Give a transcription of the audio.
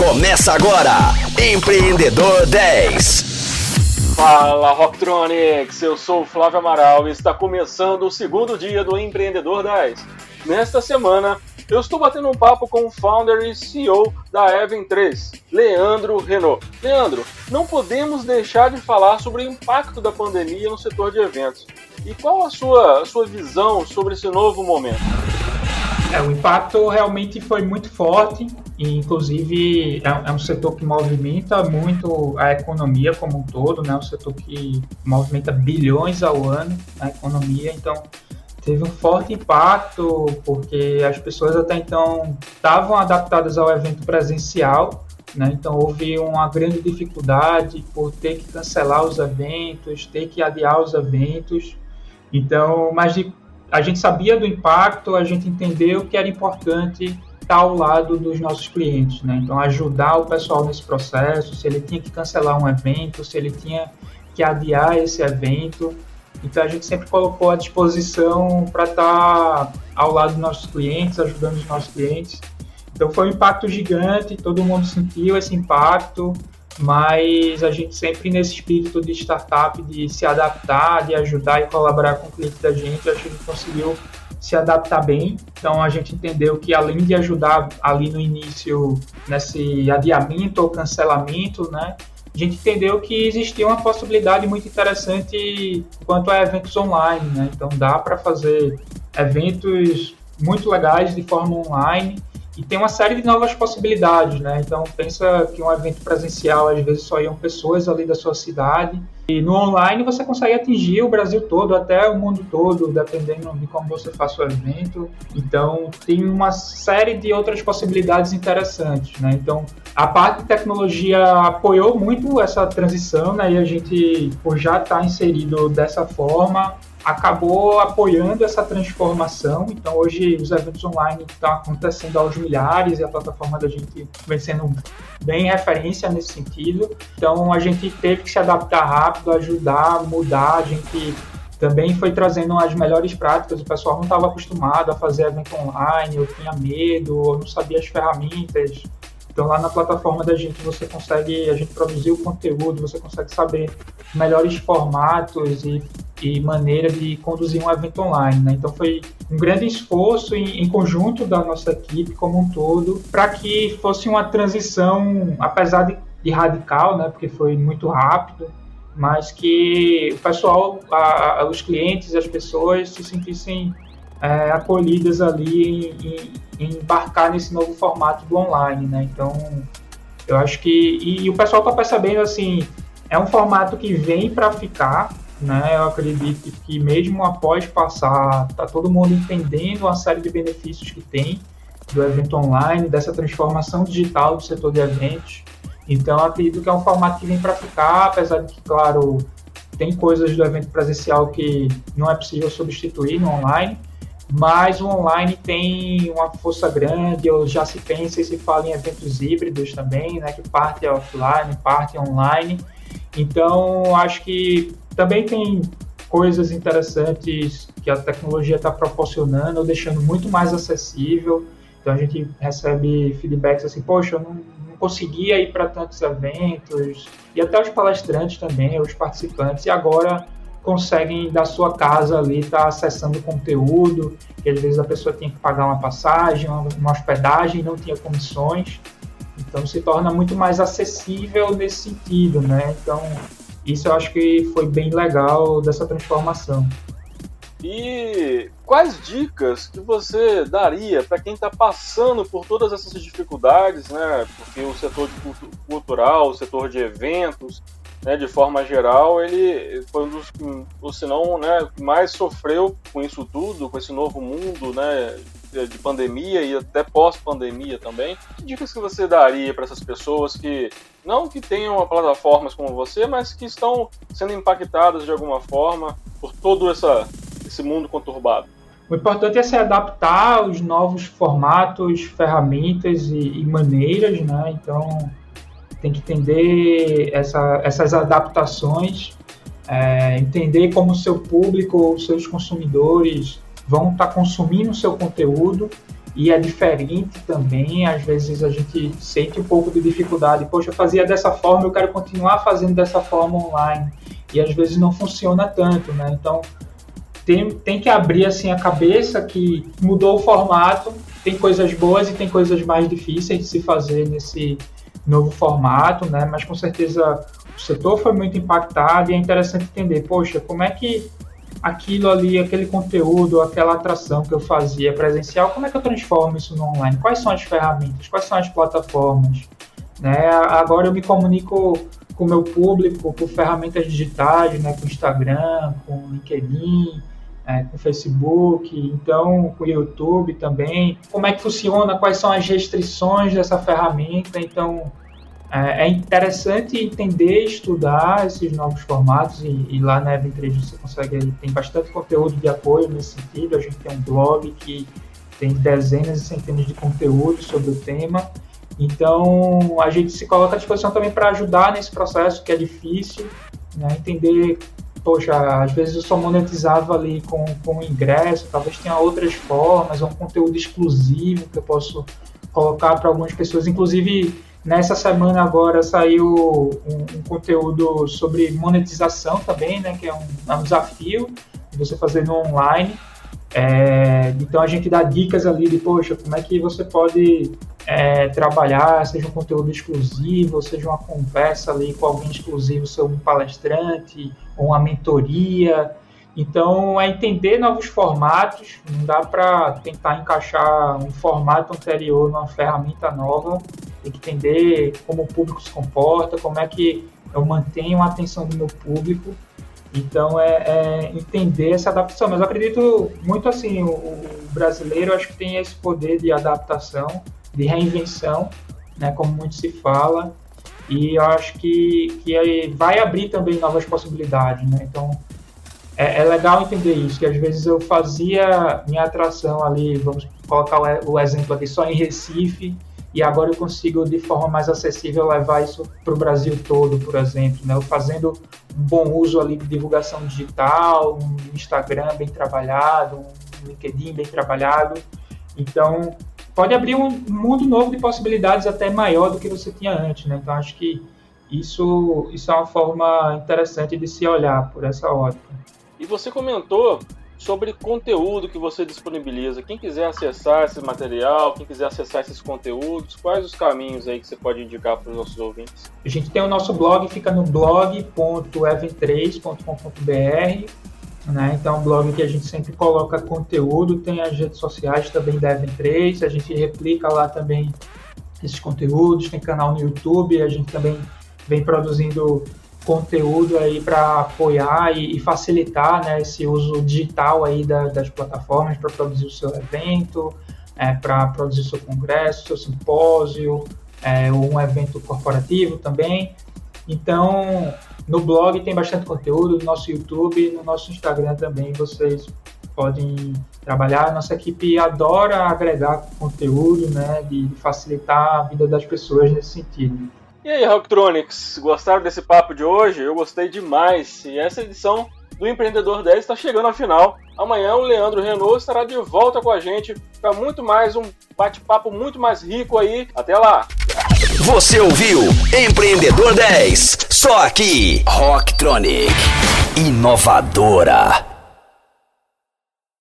Começa agora, Empreendedor 10. Fala Rocktronics, eu sou o Flávio Amaral e está começando o segundo dia do Empreendedor 10. Nesta semana, eu estou batendo um papo com o founder e CEO da Even 3, Leandro Renault. Leandro, não podemos deixar de falar sobre o impacto da pandemia no setor de eventos. E qual a sua, a sua visão sobre esse novo momento? É, o impacto realmente foi muito forte, e inclusive é, é, um setor que movimenta muito a economia como um todo, né? um setor que movimenta bilhões ao ano na economia, então teve um forte impacto, porque as pessoas até então estavam adaptadas ao evento presencial, né? então houve uma grande dificuldade por ter que cancelar os eventos, ter que adiar os eventos, então, mas de a gente sabia do impacto, a gente entendeu que era importante estar ao lado dos nossos clientes, né? Então, ajudar o pessoal nesse processo, se ele tinha que cancelar um evento, se ele tinha que adiar esse evento. Então, a gente sempre colocou à disposição para estar ao lado dos nossos clientes, ajudando os nossos clientes. Então, foi um impacto gigante, todo mundo sentiu esse impacto mas a gente sempre nesse espírito de startup, de se adaptar, de ajudar e colaborar com o cliente da gente, a gente conseguiu se adaptar bem. Então a gente entendeu que além de ajudar ali no início nesse adiamento ou cancelamento, né, a gente entendeu que existia uma possibilidade muito interessante quanto a eventos online, né? Então dá para fazer eventos muito legais de forma online e tem uma série de novas possibilidades, né? Então pensa que um evento presencial às vezes só iam pessoas ali da sua cidade e no online você consegue atingir o Brasil todo, até o mundo todo, dependendo de como você faz o evento. Então tem uma série de outras possibilidades interessantes, né? Então a parte de tecnologia apoiou muito essa transição, né? E a gente, por já estar inserido dessa forma, acabou apoiando essa transformação. Então, hoje, os eventos online estão acontecendo aos milhares e a plataforma da gente vem sendo bem referência nesse sentido. Então, a gente teve que se adaptar rápido, ajudar, mudar. A gente também foi trazendo as melhores práticas. O pessoal não estava acostumado a fazer evento online, ou tinha medo, ou não sabia as ferramentas. Então lá na plataforma da gente você consegue, a gente produzir o conteúdo, você consegue saber melhores formatos e, e maneira de conduzir um evento online. Né? Então foi um grande esforço em, em conjunto da nossa equipe como um todo para que fosse uma transição, apesar de, de radical, né? porque foi muito rápido, mas que o pessoal, a, a, os clientes, as pessoas se sentissem é, acolhidas ali em, em, em, embarcar nesse novo formato do online, né? Então, eu acho que e, e o pessoal está percebendo assim, é um formato que vem para ficar, né? Eu acredito que mesmo após passar, tá todo mundo entendendo a série de benefícios que tem do evento online, dessa transformação digital do setor de eventos. Então, acredito que é um formato que vem para ficar, apesar de que, claro, tem coisas do evento presencial que não é possível substituir no online, mas o online tem uma força grande, ou já se pensa e se fala em eventos híbridos também, né, que parte é offline, parte é online. Então, acho que também tem coisas interessantes que a tecnologia está proporcionando, deixando muito mais acessível. Então, a gente recebe feedbacks assim, poxa, eu não, não conseguia ir para tantos eventos, e até os palestrantes também, os participantes, e agora conseguem da sua casa ali estar tá acessando conteúdo, que às vezes a pessoa tinha que pagar uma passagem, uma hospedagem, não tinha comissões. Então se torna muito mais acessível nesse sentido, né? Então isso eu acho que foi bem legal dessa transformação. E quais dicas que você daria para quem está passando por todas essas dificuldades, né? Porque o setor cultural, o setor de eventos, né, de forma geral, ele foi um dos, ou se não, né, que mais sofreu com isso tudo, com esse novo mundo, né, de pandemia e até pós-pandemia também. Que dicas que você daria para essas pessoas que não que tenham plataformas como você, mas que estão sendo impactadas de alguma forma por todo essa, esse mundo conturbado? O importante é se adaptar aos novos formatos, ferramentas e, e maneiras, né? Então, tem que entender essa, essas adaptações, é, entender como o seu público, os seus consumidores vão estar tá consumindo o seu conteúdo e é diferente também. Às vezes a gente sente um pouco de dificuldade. Poxa, eu fazia dessa forma, eu quero continuar fazendo dessa forma online. E às vezes não funciona tanto, né? Então tem, tem que abrir assim a cabeça que mudou o formato, tem coisas boas e tem coisas mais difíceis de se fazer nesse novo formato, né? Mas com certeza o setor foi muito impactado e é interessante entender, poxa, como é que aquilo ali, aquele conteúdo, aquela atração que eu fazia presencial, como é que eu transformo isso no online? Quais são as ferramentas? Quais são as plataformas? Né? Agora eu me comunico com o meu público por ferramentas digitais, né? com Instagram, com LinkedIn, é, com Facebook, então com o YouTube também. Como é que funciona? Quais são as restrições dessa ferramenta? Então é, é interessante entender, estudar esses novos formatos e, e lá na Evan 3 você consegue, tem bastante conteúdo de apoio nesse sentido. A gente tem um blog que tem dezenas e centenas de conteúdos sobre o tema. Então, a gente se coloca à disposição também para ajudar nesse processo que é difícil, né? entender, poxa, às vezes eu só monetizava ali com, com ingresso, talvez tenha outras formas, um conteúdo exclusivo que eu posso colocar para algumas pessoas, inclusive Nessa semana agora saiu um, um, conteúdo sobre monetização também, né? Que é um, é um desafio de você fazer no online. É, então a gente dá dicas ali de, poxa, como é que você pode é, trabalhar, seja um conteúdo exclusivo, seja uma conversa ali com alguém exclusivo sobre um palestrante, ou uma mentoria. Então é entender novos formatos, não dá para tentar encaixar um formato anterior numa ferramenta nova tem que entender como o público se comporta, como é que eu mantenho a atenção do meu público. Então é, é entender essa adaptação. Mas eu acredito muito assim, o, o, brasileiro acho que tem esse poder de adaptação, de reinvenção, né, como muito se fala. E eu acho que, que vai abrir também novas possibilidades. Né? Então é, é, legal entender isso, que às vezes eu fazia minha atração ali, vamos colocar o, exemplo aqui, só em Recife, e agora eu consigo de forma mais acessível levar isso para o Brasil todo, por exemplo, né? Eu fazendo um bom uso ali de divulgação digital, um Instagram bem trabalhado, um LinkedIn bem trabalhado. Então, pode abrir um mundo novo de possibilidades até maior do que você tinha antes, né? Então, acho que isso, isso é uma forma interessante de se olhar por essa ótica. E você comentou sobre conteúdo que você disponibiliza. Quem quiser acessar esse material, quem quiser acessar esses conteúdos, quais os caminhos aí que você pode indicar para os nossos ouvintes? A gente tem o nosso blog, fica no blog.even3.com.br. Né? Então, é um blog que a gente sempre coloca conteúdo, tem as redes sociais também da Even3, a gente replica lá também esses conteúdos, tem canal no YouTube, a gente também vem produzindo conteúdo aí para apoiar e, e, facilitar né, esse uso digital aí da, das plataformas para produzir o seu evento, é, para produzir seu congresso, seu simpósio, é, ou um evento corporativo também. Então, no blog tem bastante conteúdo, no nosso YouTube, no nosso Instagram também vocês podem trabalhar. Nossa equipe adora agregar conteúdo, né, de facilitar a vida das pessoas nesse sentido. E aí, Rocktronics, gostaram desse papo de hoje? Eu gostei demais. E essa edição do Empreendedor 10 está chegando ao final. Amanhã o Leandro Renault estará de volta com a gente para muito mais um bate-papo muito mais rico aí. Até lá. Você ouviu Empreendedor 10, só aqui Rocktronic, inovadora.